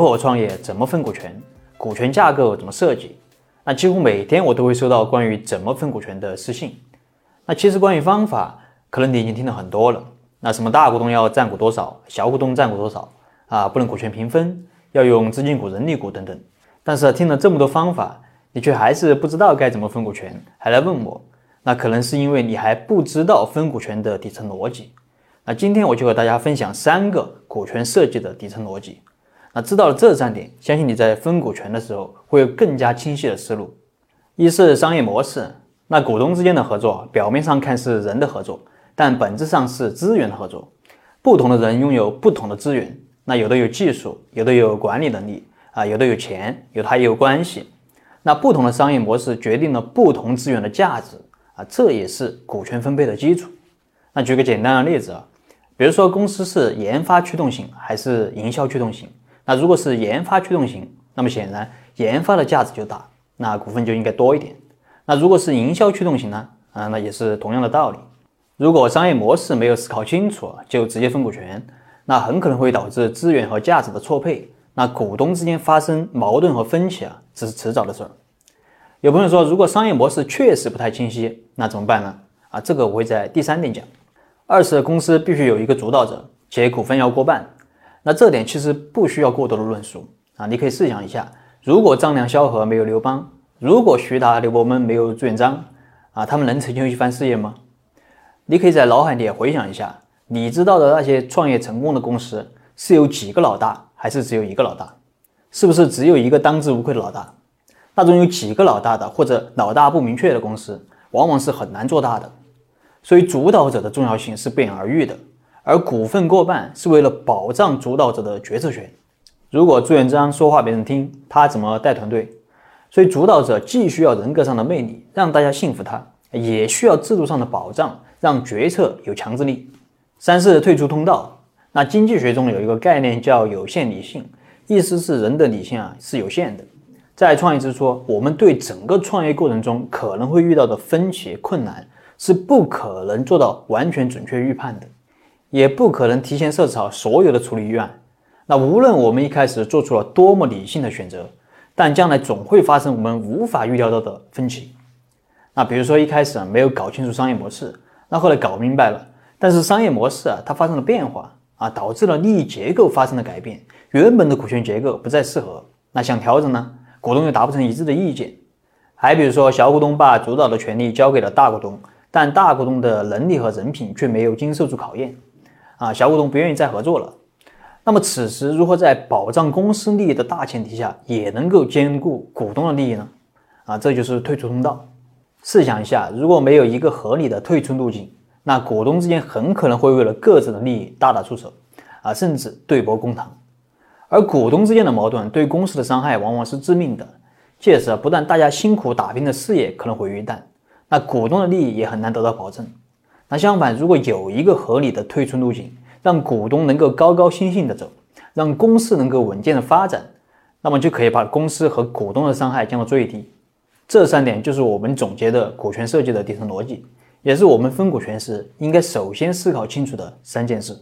合伙创业怎么分股权？股权架构怎么设计？那几乎每天我都会收到关于怎么分股权的私信。那其实关于方法，可能你已经听了很多了。那什么大股东要占股多少，小股东占股多少啊？不能股权平分，要用资金股、人力股等等。但是听了这么多方法，你却还是不知道该怎么分股权，还来问我，那可能是因为你还不知道分股权的底层逻辑。那今天我就和大家分享三个股权设计的底层逻辑。那知道了这三点，相信你在分股权的时候会有更加清晰的思路。一是商业模式。那股东之间的合作，表面上看是人的合作，但本质上是资源的合作。不同的人拥有不同的资源，那有的有技术，有的有管理能力啊，有的有钱，有的还有关系。那不同的商业模式决定了不同资源的价值啊，这也是股权分配的基础。那举个简单的例子啊，比如说公司是研发驱动型还是营销驱动型？那如果是研发驱动型，那么显然研发的价值就大，那股份就应该多一点。那如果是营销驱动型呢？啊，那也是同样的道理。如果商业模式没有思考清楚，就直接分股权，那很可能会导致资源和价值的错配。那股东之间发生矛盾和分歧啊，这是迟早的事儿。有朋友说，如果商业模式确实不太清晰，那怎么办呢？啊，这个我会在第三点讲。二是公司必须有一个主导者，且股份要过半。那这点其实不需要过多的论述啊，你可以试想一下，如果张良、萧何没有刘邦。如果徐达、刘伯温没有朱元璋啊，他们能成就一番事业吗？你可以在脑海里回想一下，你知道的那些创业成功的公司是有几个老大，还是只有一个老大？是不是只有一个当之无愧的老大？那种有几个老大的或者老大不明确的公司，往往是很难做大的。所以，主导者的重要性是不言而喻的。而股份过半是为了保障主导者的决策权。如果朱元璋说话别人听，他怎么带团队？所以，主导者既需要人格上的魅力，让大家信服他，也需要制度上的保障，让决策有强制力。三是退出通道。那经济学中有一个概念叫有限理性，意思是人的理性啊是有限的。在创业之初，我们对整个创业过程中可能会遇到的分歧困难是不可能做到完全准确预判的，也不可能提前设置好所有的处理预案。那无论我们一开始做出了多么理性的选择。但将来总会发生我们无法预料到的分歧。那比如说一开始啊没有搞清楚商业模式，那后来搞明白了，但是商业模式啊它发生了变化啊，导致了利益结构发生了改变，原本的股权结构不再适合，那想调整呢，股东又达不成一致的意见。还比如说小股东把主导的权利交给了大股东，但大股东的能力和人品却没有经受住考验，啊，小股东不愿意再合作了。那么此时如何在保障公司利益的大前提下，也能够兼顾股东的利益呢？啊，这就是退出通道。试想一下，如果没有一个合理的退出路径，那股东之间很可能会为了各自的利益大打出手，啊，甚至对簿公堂。而股东之间的矛盾对公司的伤害往往是致命的。届时，不但大家辛苦打拼的事业可能毁于一旦，那股东的利益也很难得到保证。那相反，如果有一个合理的退出路径，让股东能够高高兴兴的走，让公司能够稳健的发展，那么就可以把公司和股东的伤害降到最低。这三点就是我们总结的股权设计的底层逻辑，也是我们分股权时应该首先思考清楚的三件事。